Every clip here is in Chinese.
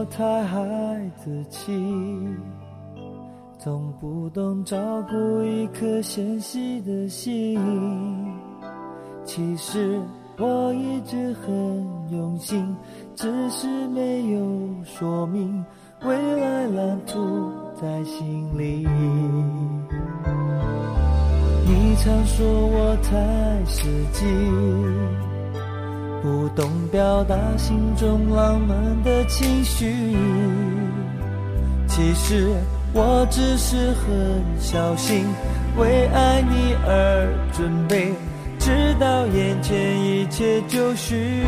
我太孩子气，总不懂照顾一颗纤细的心。其实我一直很用心，只是没有说明。未来蓝图在心里。你常说我太实际，不懂表达心中浪漫的情绪。其实我只是很小心，为爱你而准备，直到眼前一切就绪。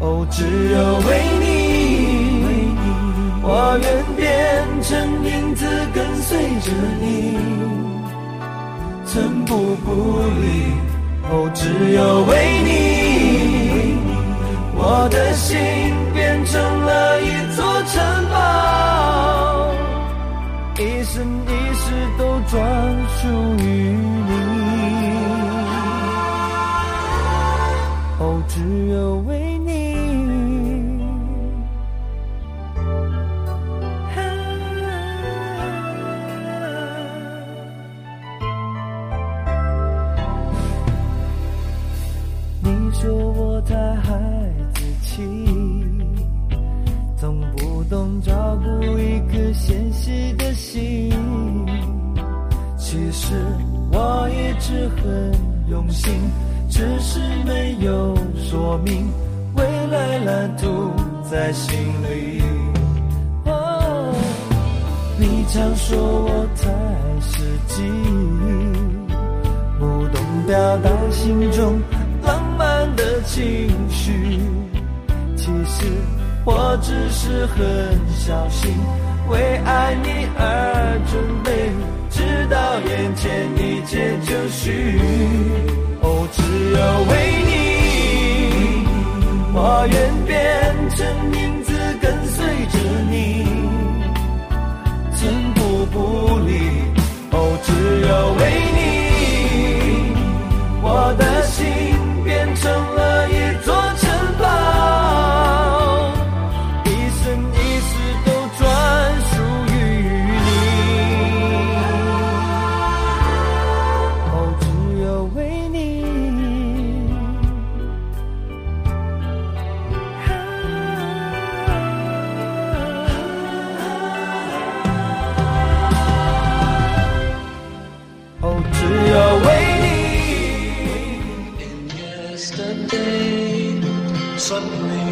哦，只有为你。我愿变成影子跟随着你，寸步不离。哦，只有为你，我的心变成了一座城堡，一生一世我只是很小心。为爱你而准备，直到眼前一切就绪。哦，只有为你，我愿变成影子跟随着你，寸步不离。哦，只有为你，suddenly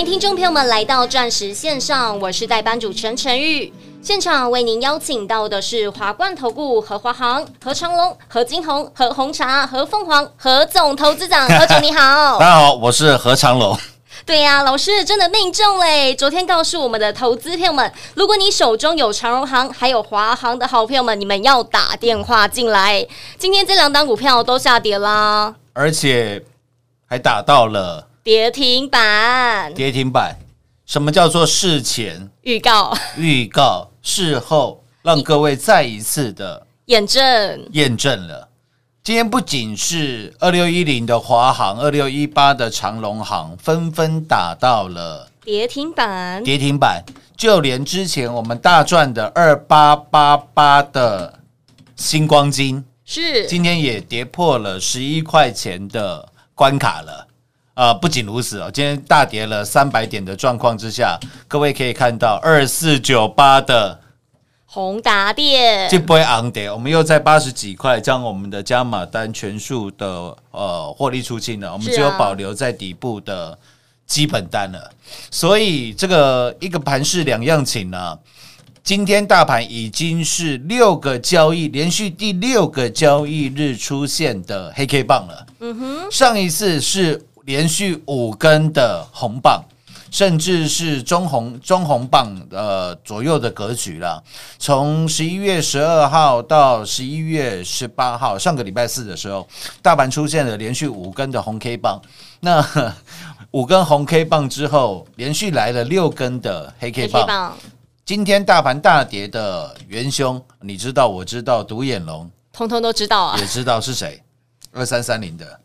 迎听众朋友们来到钻石线上，我是代班主持人陈玉。现场为您邀请到的是华冠投顾何华航、何长龙、何金红、何红茶、何凤凰、何总投资长，何总你好大。家好，我是何长龙。对呀、老师真的命中嘞！昨天告诉我们的投资朋友们，如果你手中有长荣行还有华航的好朋友们，你们要打电话进来。今天这两档股票都下跌啦，而且还打到了跌停板跌停板。什么叫做事前预告预告，事后让各位再一次的验证，验证了？今天不仅是二六一零的华航、二六一八的长隆航纷纷打到了跌停板跌停板，就连之前我们大赚的二八八八的星光金，是今天也跌破了十一块钱的关卡了。呃，不仅如此哦，今天大跌了三百点的状况之下，各位可以看到二四九八的宏达电这波昂跌，我们又在八十几块将我们的加码单全数的呃获利出清了，我们只有保留在底部的基本单了。所以这个一个盘是两样情呢、今天大盘已经是六个交易连续第六个交易日出现的黑 K 棒了。嗯哼，上一次是连续五根的红棒。甚至是中红中红棒呃左右的格局了。从十一月十二号到十一月十八号，上个礼拜四的时候，大盘出现了连续五根的红 K 棒。那 五根红 K 棒之后，连续来了六根的黑 K 棒。棒，今天大盘大跌的元凶，你知道，我知道，独眼龙通通都知道啊也。知道是谁，二三三零的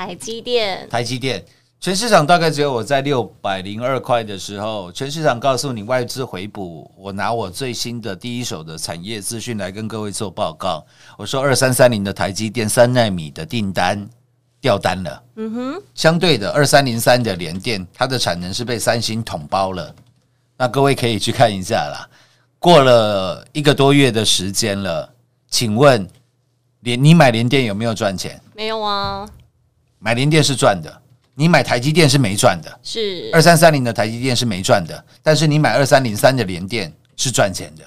台积电台积电。全市场大概只有我在六百零二块的时候，全市场告诉你外资回补，我拿我最新的第一手的产业资讯来跟各位做报告。我说二三三零的台积电三纳米的订单掉单了，嗯哼，相对的二三零三的联电，它的产能是被三星统包了。那各位可以去看一下啦。过了一个多月的时间了，请问联你买联电有没有赚钱？没有啊？买联电是赚的，你买台积电是没赚的。是二三三零的台积电是没赚的，但是你买二三零三的联电是赚钱的。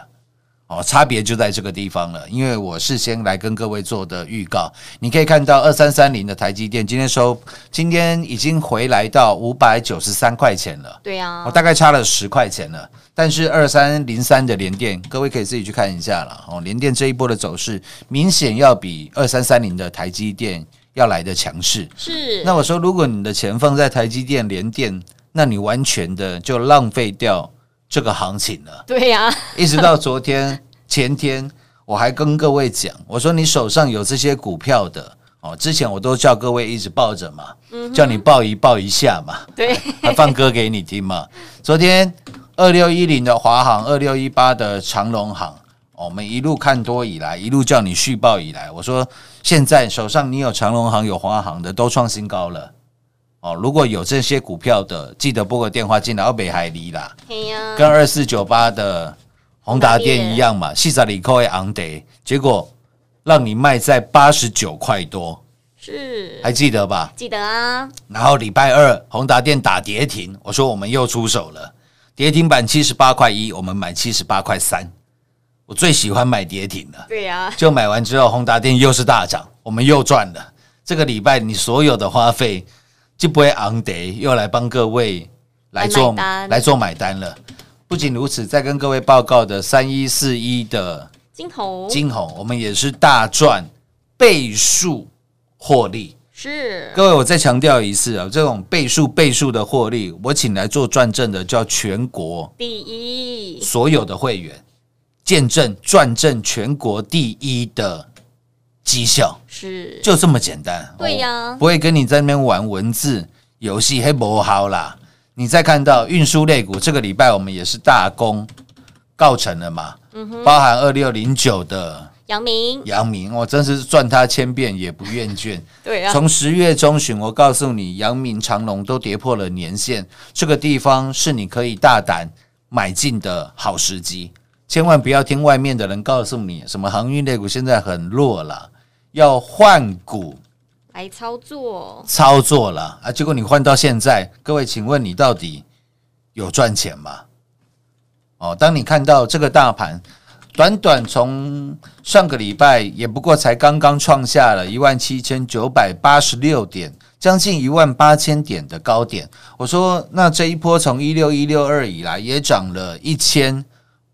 哦，差别就在这个地方了。因为我事先来跟各位做的预告，你可以看到二三三零的台积电今天收，今天已经回来到五百九十三块钱了。对啊我、，大概差了十块钱了。但是二三零三的联电，各位可以自己去看一下了。哦，联电这一波的走势明显要比二三三零的台积电要来的强势。是那我说，如果你的钱放在台积电、联电，那你完全的就浪费掉这个行情了。对呀、一直到昨天、前天，我还跟各位讲，我说你手上有这些股票的哦，之前我都叫各位一直抱着嘛，叫你抱一抱一下嘛，对，还放歌给你听嘛。昨天二六一零的华航，二六一八的长隆航，哦我们一路看多以来，一路叫你续报以来，我说现在手上你有长隆行、有华航的都创新高了。哦，如果有这些股票的，记得拨个电话进来，要北海离啦。跟二四九八的宏达电一样嘛，细仔里扣一昂得，结果让你卖在八十九块多，是还记得吧？记得啊，然后礼拜二宏达电打跌停，我说我们又出手了，跌停板七十八块一，我们买七十八块三，我最喜欢买跌停了。对呀、就买完之后，宏达电又是大涨，我们又赚了。这个礼拜你所有的花费就不会昂得，又来帮各位来做来买单来做买单了。不仅如此，再跟各位报告的三一四一的金红金红，我们也是大赚倍数获利。是各位，我再强调一次啊，这种倍数倍数的获利，我请来做转正的叫全国第一，所有的会员见证转正全国第一的绩效。是就这么简单。对呀哦不会跟你在那边玩文字游戏，嘿不好啦。你再看到运输类股，这个礼拜我们也是大功告成了嘛，嗯包含二六零九的阳明，阳明，我真是赚他千遍也不厌倦。对啊，从十月中旬，我告诉你，阳明、长隆都跌破了年线，这个地方是你可以大胆买进的好时机。千万不要听外面的人告诉你什么航运类股现在很弱了，要换股来操作，操作了啊！结果你换到现在，各位，请问你到底有赚钱吗？哦，当你看到这个大盘短短从上个礼拜也不过才刚刚创下了一万七千九百八十六点，将近一万八千点的高点。我说，那这一波从一六一六二以来，也涨了一千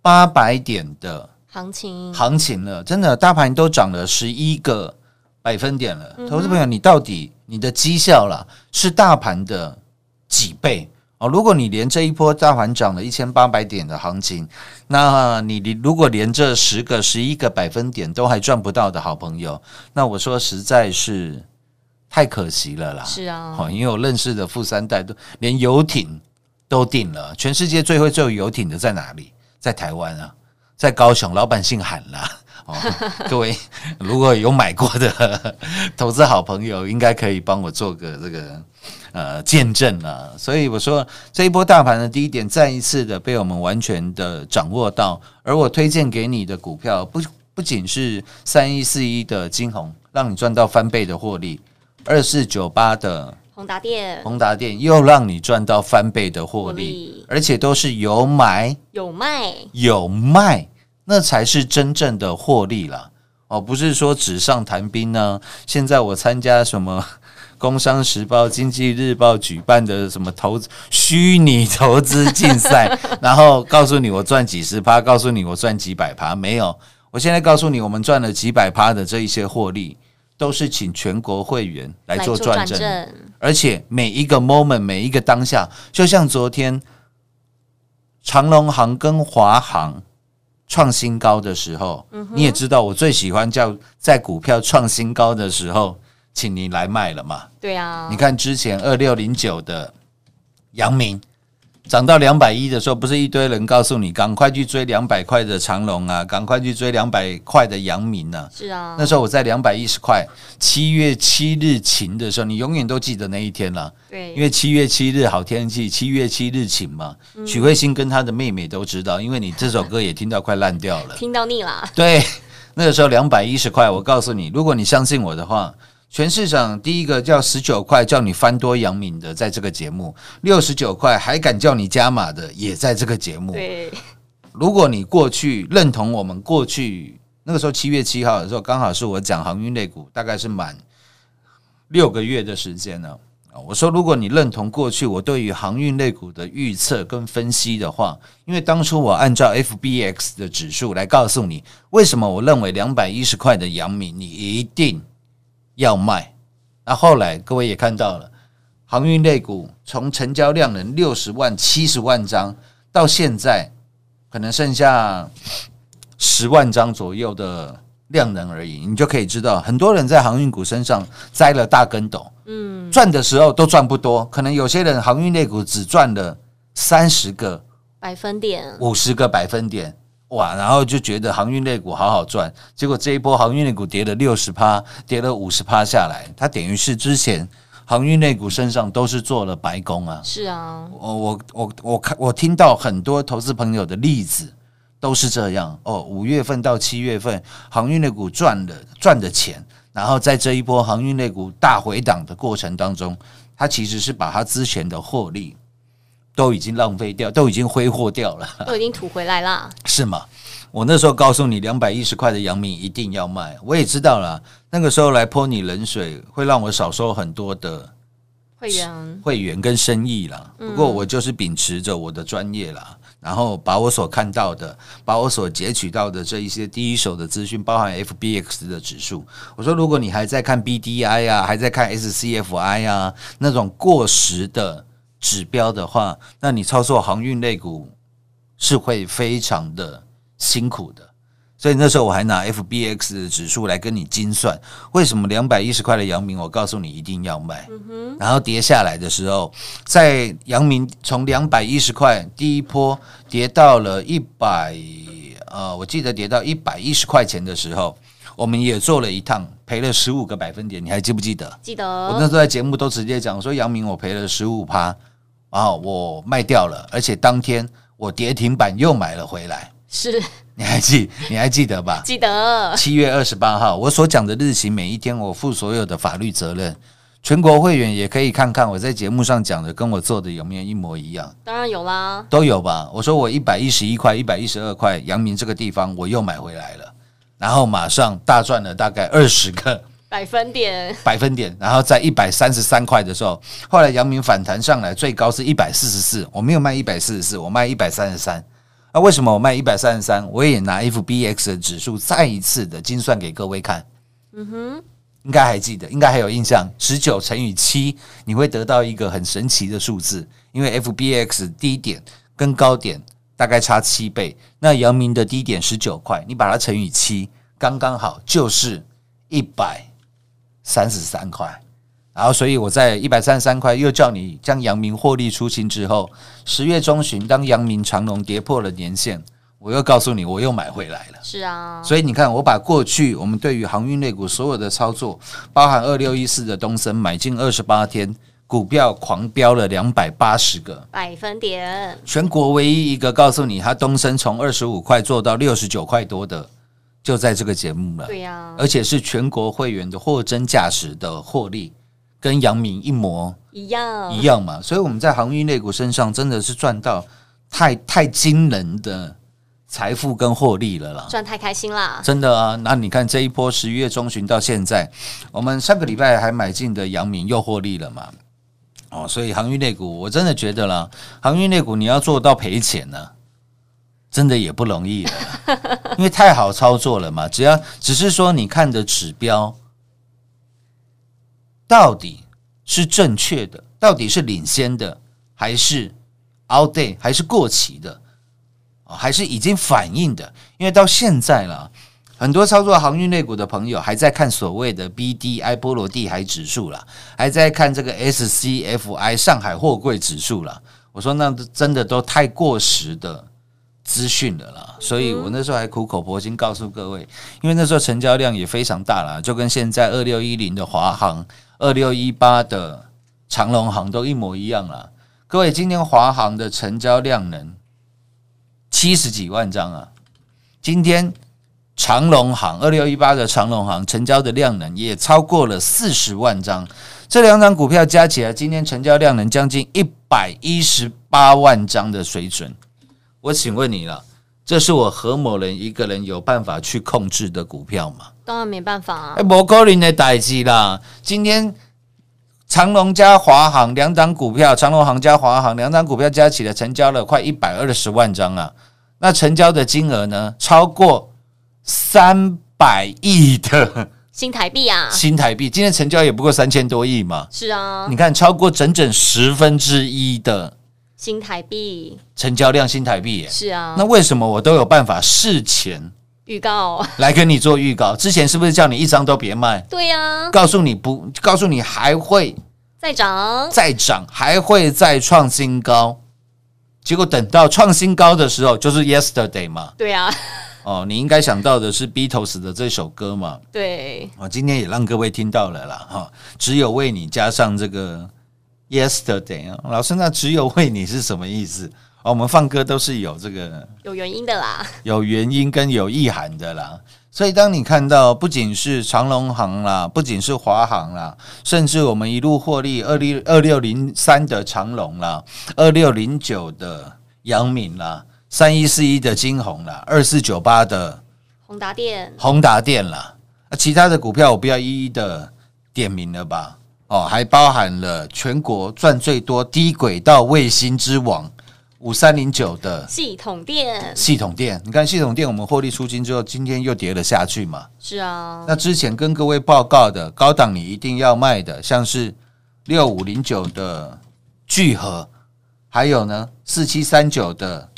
八百点的行情行情了，真的大盘都涨了十一个百分点了。投资朋友，你到底你的绩效啦是大盘的几倍哦？如果你连这一波大盘涨了一千八百点的行情，那你你如果连这十个、十一个百分点都还赚不到的好朋友，那我说实在是太可惜了啦。是啊，哦，因为我认识的富三代都连游艇都订了，全世界最会做游艇的在哪里？在台湾啊，在高雄，老百姓喊啦。哦，各位如果有买过的 投资好朋友，应该可以帮我做个这个呃见证啊。所以我说这一波大盘的第一点，再一次的被我们完全的掌握到，而我推荐给你的股票不不仅是三一四一的金红，让你赚到翻倍的获利，二四九八的宏达电宏达电又让你赚到翻倍的获获利利，而且都是有买有卖，有卖，那才是真正的获利啦。哦，不是说纸上谈兵呢。现在我参加什么 《工商时报》《经济日报》举办的什么投资虚拟投资竞赛，然后告诉你我赚几十趴，告诉你我赚几百趴，没有。我现在告诉你，我们赚了几百趴的这一些获利，都是请全国会员来做转正。正，而且每一个 moment，每一个当下，就像昨天长隆行跟华航创新高的时候，你也知道我最喜欢叫在股票创新高的时候，请你来卖了嘛。对啊，你看之前二六零九的阳明涨到两百一的时候，不是一堆人告诉你赶快去追两百块的长隆啊，赶快去追两百块的阳明啊。是啊，那时候我在两百一十块，七月七日晴的时候，你永远都记得那一天了。对，因为七月七日好天气，七月七日晴嘛。许慧欣跟她的妹妹都知道，因为你这首歌也听到快烂掉了。听到腻了，对，那个时候两百一十块，我告诉你，如果你相信我的话，全市场第一个叫十九块叫你翻多杨敏的，在这个节目；六十九块还敢叫你加码的，也在这个节目。对，如果你过去认同我们过去那个时候七月七号的时候，刚好是我讲航运类股，大概是满六个月的时间呢。啊，我说如果你认同过去我对于航运类股的预测跟分析的话，因为当初我按照 FBX 的指数来告诉你，为什么我认为两百一十块的阳明你一定要卖。那后来各位也看到了，航运类股从成交量能六十万、七十万张，到现在可能剩下十万张左右的量能而已，你就可以知道，很多人在航运股身上栽了大跟斗。嗯，赚的时候都赚不多，可能有些人航运类股只赚了三十个、百分点，五十个百分点，哇，然后就觉得航运类股好好赚，结果这一波航运类股跌了六十趴，跌了五十趴下来，它等于是之前航运类股身上都是做了白工啊。是啊，我我我我看我听到很多投资朋友的例子都是这样哦，五月份到七月份航运类股赚了赚的钱，然后在这一波航运类股大回档的过程当中，它其实是把它之前的获利都已经浪费掉，都已经挥霍掉了，都已经吐回来了，是吗？我那时候告诉你，两百一十块的阳明一定要卖，我也知道了。那个时候来泼你冷水，会让我少收很多的会员会员跟生意啦。不过我就是秉持着我的专业啦，然后把我所看到的，把我所截取到的这一些第一手的资讯，包含 FBX 的指数。我说，如果你还在看 BDI 啊，还在看 SCFI 啊那种过时的指标的话，那你操作航运类股是会非常的辛苦的。所以那时候我还拿 FBX 的指数来跟你精算，为什么两百一十块的阳明，我告诉你一定要卖，然后跌下来的时候，在阳明从两百一十块第一波跌到了一百，呃，我记得跌到一百一十块钱的时候，我们也做了一趟，赔了十五个百分点，你还记不记得？记得我那得时候在节目都直接讲说，阳明我赔了十五趴，然后我卖掉了，而且当天我跌停板又买了回来，是你还记你还记得吧？记得七月二十八号，我所讲的日期，每一天我负所有的法律责任。全国会员也可以看看我在节目上讲的，跟我做的有没有一模一样，当然有啦，都有吧？我说我一百一十一块、一百一十二块，阳明这个地方我又买回来了，然后马上大赚了大概二十个百分点百分点，然后在一百三十三块的时候，后来阳明反弹上来，最高是一百四十四，我没有卖一百四十四，我卖一百三十三。那为什么我卖一百三十三？我也拿 FBX 的指数再一次的精算给各位看。嗯哼，应该还记得，应该还有印象。十九乘以七，你会得到一个很神奇的数字，因为 FBX 低点跟高点大概差七倍。那阳明的低点十九块，你把它乘以七，刚刚好就是一百三十三块。然后，所以我在一百三十三块又叫你将阳明获利出清之后，十月中旬当阳明长龙跌破了年线，我又告诉你我又买回来了。是啊，所以你看，我把过去我们对于航运类股所有的操作，包含二六一四的东森买进二十八天，股票狂飙了两百八十个，百分点全国唯一一个告诉你，它东升从二十五块做到六十九块多的，就在这个节目了。对呀，而且是全国会员的货真价实的获利，跟阳明一模一样一样嘛。所以我们在航运类股身上真的是赚到太太惊人的财富跟获利了啦。赚太开心啦，真的啊，那你看这一波十一月中旬到现在，我们上个礼拜还买进的阳明又获利了嘛？哦，所以航运类股我真的觉得啦，航运类股你要做到赔钱呢、真的也不容易了，因为太好操作了嘛。只要只是说你看的指标到底是正确的，到底是领先的，还是 outdate，还是过期的？哦还是已经反映的，因为到现在了，很多操作航运类股的朋友还在看所谓的 BDI 波罗的海指数啦，还在看这个 SCFI 上海货柜指数啦。我说那真的都太过时的资讯的啦，所以我那时候还苦口婆心告诉各位，因为那时候成交量也非常大啦，就跟现在二六一零的华航、二六一八的长隆航都一模一样啦。各位，今天华航的成交量能七十几万张啊！今天长隆行二六一八的长隆行成交的量能也超过了四十万张，这两张股票加起来，今天成交量能将近一百一十八万张的水准。我请问你了，这是我何某人一个人有办法去控制的股票吗？当然没办法啊哎，，不可能的代志啦！今天长隆加华航两档股票，长隆行加华航两档股票加起来成交了快一百二十万张啊！那成交的金额呢，超过三百亿的 新台币啊，新台币。今天成交也不过三千多亿嘛，是啊你，看超过整整十分之一的新台币成交量新台币耶。是啊那，为什么我都有办法事前预告，来跟你做预告？之前是不是叫你一张都别卖？对呀，告诉你不，告诉你还会再涨，再涨，还会再创新高。结果等到创新高的时候，就是 yesterday 嘛。对啊，哦，你应该想到的是 Beatles 的这首歌嘛。对，我、今天也让各位听到了啦，哈、只有为你加上这个 yesterday 啊，老师，那只有为你是什么意思？哦，我们放歌都是有这个有原因的啦，有原因跟有意涵的啦。所以，当你看到不仅是长隆行啦，不仅是华航啦，甚至我们一路获利二六二六零三的长隆啦，二六零九的阳明啦，三一四一的金红啦，二四九八的宏达电宏达电啦，啊，其他的股票我不要一一的点名了吧？哦，还包含了全国赚最多低轨道卫星之王五三零九的系统店系统店，你看系统店我们获利出金之后，今天又跌了下去嘛。是啊，那之前跟各位报告的高档你一定要卖的，像是六五零九的聚合，还有呢四七三九的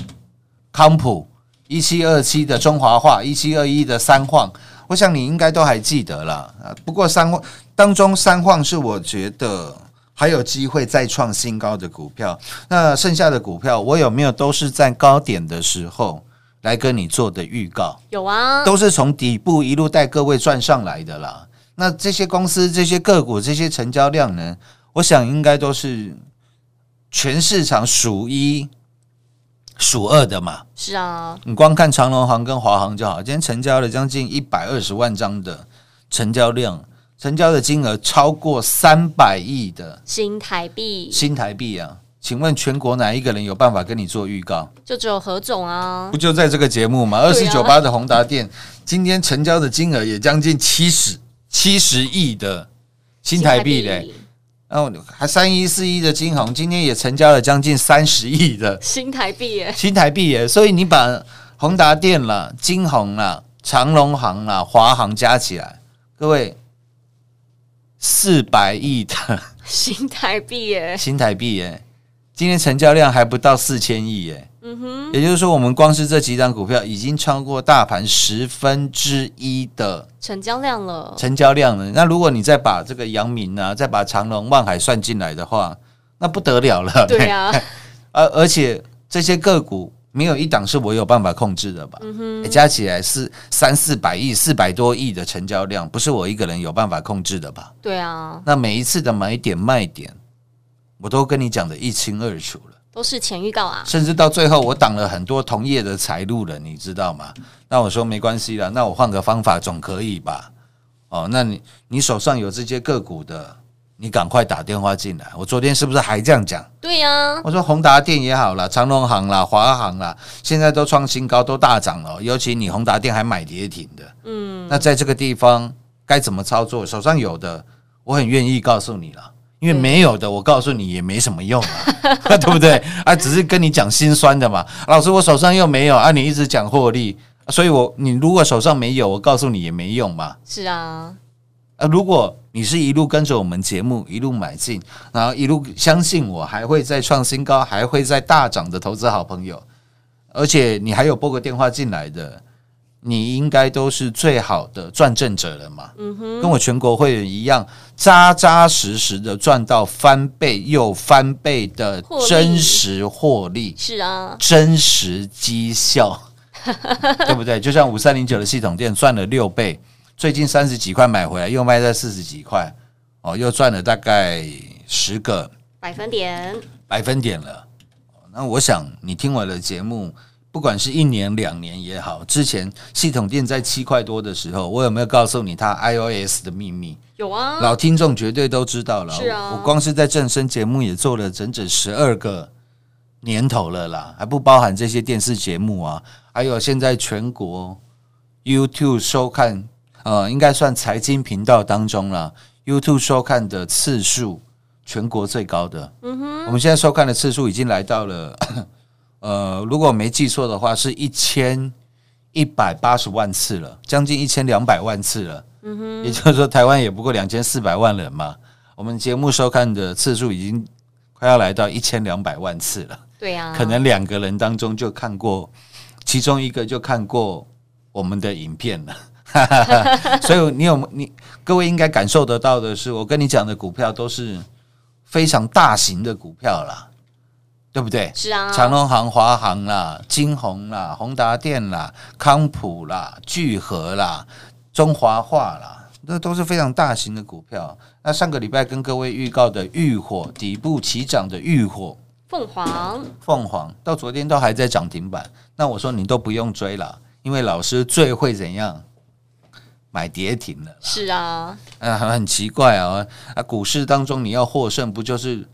康普，一七二七的中华化，一七二一的三晃，我想你应该都还记得了。啊。不过三晃当中，三晃是我觉得。还有机会再创新高的股票，那剩下的股票我有没有都是在高点的时候来跟你做的预告？有啊，都是从底部一路带各位赚上来的啦。那这些公司、这些个股、这些成交量呢，我想应该都是全市场数一数二的嘛。是啊，你光看长隆行跟华航就好，今天成交了将近一百二十万张的成交量，成交的金额超过三百亿的新台币。新台币啊！请问全国哪一个人有办法跟你做预告？就只有何总啊。不，就在这个节目吗？二四九八的宏达店今天成交的金额也将近七十七十亿的新台币嘞，然后还三一四一的金红今天也成交了将近三十亿的新台币耶，新台币耶，所以你把宏达店啦、金红啦、长隆行啦、华航加起来，各位四百亿的 新台币耶，新台币耶，今天成交量还不到四千亿耶。嗯哼，也就是说，我们光是这几档股票已经超过大盘十分之一的成交量了，成交量了。那如果你再把这个阳明啊，再把长隆、万海算进来的话，那不得了了。对啊，而而且这些个股没有一档是我有办法控制的吧？加起来是三四百亿、四百多亿的成交量，不是我一个人有办法控制的吧？对啊，那每一次的买点卖点，我都跟你讲的一清二楚了。都是前预告啊，甚至到最后，我挡了很多同业的财路了，你知道吗？那我说没关系了，那我换个方法总可以吧？哦，那你你手上有这些个股的，你赶快打电话进来。我昨天是不是还这样讲？对呀，我说宏达电也好啦，长隆行啦、华航啦，现在都创新高，都大涨了。尤其你宏达电还买跌停的，嗯，那在这个地方该怎么操作？手上有的，我很愿意告诉你了。因为没有的，我告诉你也没什么用啊，对不对？啊，只是跟你讲心酸的嘛。老师，我手上又没有啊，你一直讲获利，所以我你如果手上没有，我告诉你也没用嘛。是啊，啊，如果你是一路跟着我们节目一路买进，然后一路相信我还会再创新高，还会再大涨的投资好朋友，而且你还有拨个电话进来的，你应该都是最好的赚正者了嘛。嗯哼，跟我全国会员一样，扎扎实实的赚到翻倍又翻倍的真实获利。是啊，真实绩效，对不对？就像五三零九的系统店赚了六倍，最近三十几块买回来，又卖在四十几块，哦，又赚了大概十个百分点，百分点了。那我想你听我的节目，不管是一年两年也好，之前系统店在七块多的时候，我有没有告诉你它 iOS 的秘密？有啊，老听众绝对都知道了。是啊我光是在正声节目也做了整整十二个年头了啦，还不包含这些电视节目啊，还有现在全国 YouTube 收看，呃，应该算财经频道当中了 YouTube 收看的次数全国最高的。嗯哼，我们现在收看的次数已经来到了，呃，如果我没记错的话，是一千一百八十万次了，将近一千两百万次了。也就是说，台湾也不过两千四百万人嘛。我们节目收看的次数已经快要来到一千两百万次了，对啊，可能两个人当中就看过，其中一个就看过我们的影片了。所以你有你各位应该感受得到的是，我跟你讲的股票都是非常大型的股票啦，对不对？是啊，长隆行、华航啦、金鸿啦、宏达电啦、康普啦、聚合啦、中华化啦，那都是非常大型的股票。那上个礼拜跟各位预告的浴火底部起涨的浴火凤凰，凤凰，到昨天都还在涨停板。那我说你都不用追了，因为老师最会怎样买跌停了。是啊，啊，很很奇怪啊！啊，股市当中你要获胜，不就是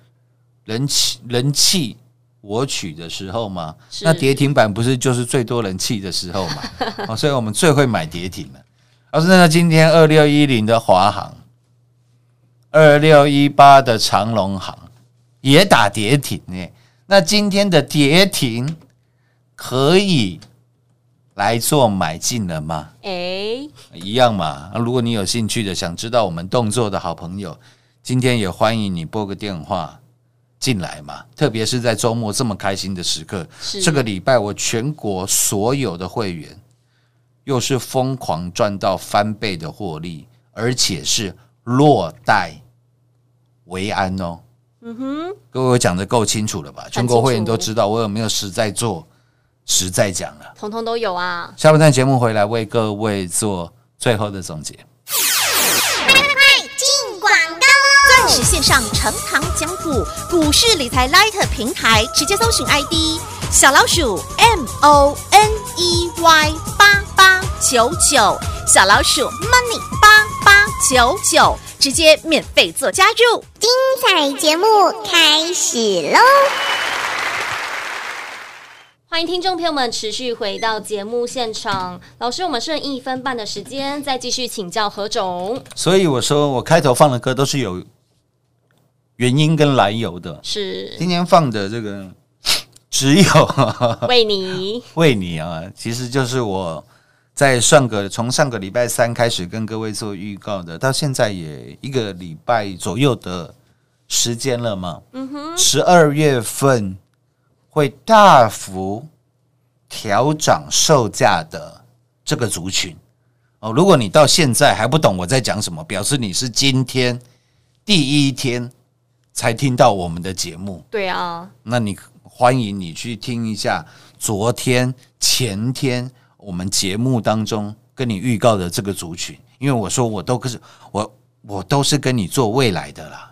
人气人气我取的时候吗？那跌停板不是就是最多人气的时候嘛？哦，所以我们最会买跌停了。老师，那今天二六一零的华航，二六一八的长隆行也打跌停呢。那今天的跌停可以来做买进了吗？哎，一样嘛。如果你有兴趣的，想知道我们动作的好朋友，今天也欢迎你拨个电话进来嘛。特别是在周末这么开心的时刻，是这个礼拜我全国所有的会员又是疯狂赚到翻倍的获利，而且是落袋为安哦。嗯哼，各位我讲的够清楚了吧？全国会员都知道我有没有实在做、实在讲了。通通都有啊，下半段节目回来为各位做最后的总结。进广告喽！钻石线上呈堂讲股，股市理财 Light 平台，直接搜寻 ID 小老鼠 M O N E Y 八八九九，小老鼠 Money 八八九九，直接免费做加入。精彩节目开始喽！欢迎听众朋友们持续回到节目现场。老师，我们剩一分半的时间，再继续请教何总。所以我说我开头放的歌都是有原因跟来由的。是今天放的这个只有 为你 为你啊，其实就是我在上个从上个礼拜三开始跟各位做预告的，到现在也一个礼拜左右的时间了嘛。嗯哼，十二月份会大幅调涨售价的这个族群哦。如果你到现在还不懂我在讲什么，表示你是今天第一天才听到我们的节目。对啊，那你欢迎你去听一下昨天、前天我们节目当中跟你预告的这个族群，因为我说我都是我我都是跟你做未来的啦，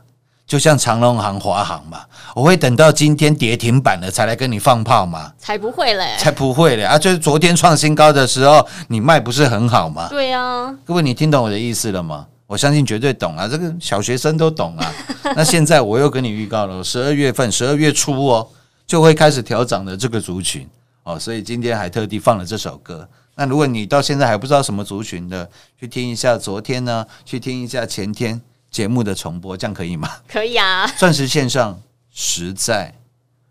就像长隆行、华航嘛，我会等到今天跌停板了才来跟你放炮嘛，才不会嘞。才不会嘞啊！就是昨天创新高的时候，你卖不是很好吗？对啊，各位，你听懂我的意思了吗？我相信绝对懂啊，这个小学生都懂啊。那现在我又跟你预告了，十二月份、十二月初哦，就会开始调涨的这个族群哦，所以今天还特地放了这首歌。那如果你到现在还不知道什么族群的，去听一下昨天呢，去听一下前天节目的重播，这样可以吗？可以啊。钻石线上实在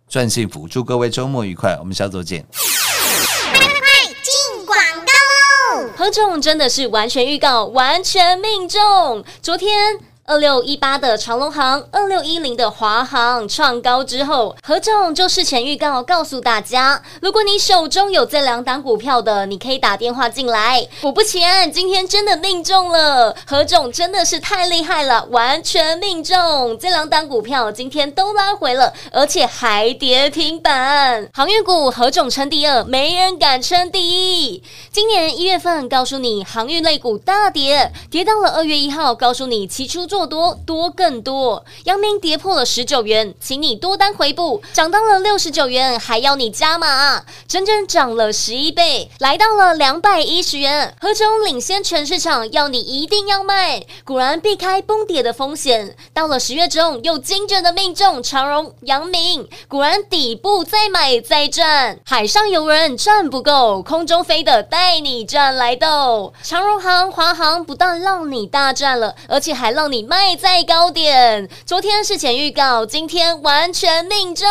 赚幸福，祝各位周末愉快，我们下周见。进广告喽！何总真的是完全预告，完全命中。昨天。二六一八的长隆行，二六一零的华航创高之后，何总就事前预告告诉大家，如果你手中有这两档股票的，你可以打电话进来。果不其然，今天真的命中了，何总真的是太厉害了，完全命中。这两档股票今天都拉回了，而且还跌停板。航运股何总称第二，没人敢称第一。今年一月份告诉你航运类股大跌，跌到了二月一号，告诉你期初做多多更多。阳明跌破了十九元，请你多单回补，涨到了六十九元，还要你加码，整整涨了十一倍，来到了两百一十元。何总领先全市场，要你一定要卖。果然避开崩跌的风险，到了十月中又精准的命中长荣、阳明，果然底部再买再赚。海上游人赚不够，空中飞的带你赚来斗。长荣航、华航不但让你大赚了，而且还让你卖在高点。昨天事前预告，今天完全命中。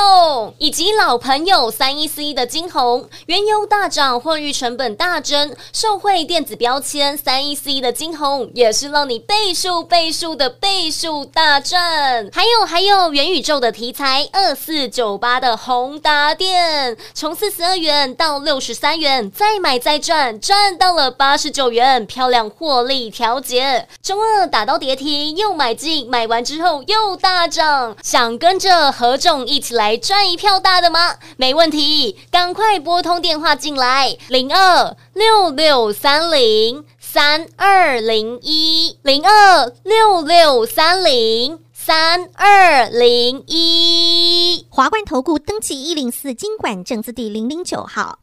以及老朋友三一四一的金红，原油大涨，货运成本大增，受惠电子标签，三一四一的金红也是让你倍数倍数的倍数大赚。还有还有元宇宙的题材，二四九八的宏达电，从四十二元到六十三元，再买再赚，赚到了八十九元，漂亮获利调节。中二打到跌停，又买进，买完之后又大涨，想跟着何总一起来赚一票大的吗？没问题，赶快拨通电话进来，零二六六三零三二零一零二六六三零三二零一。华冠投顾登记一零四经管证字第零零九号。